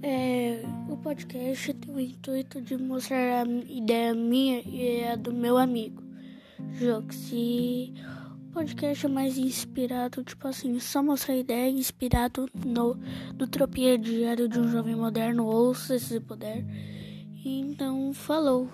É o podcast tem o intuito de mostrar a ideia minha e a do meu amigo Jox. O podcast é mais inspirado, tipo assim, só mostrar a ideia inspirado no do tropia diário de um jovem moderno, ouça se puder. Então, falou!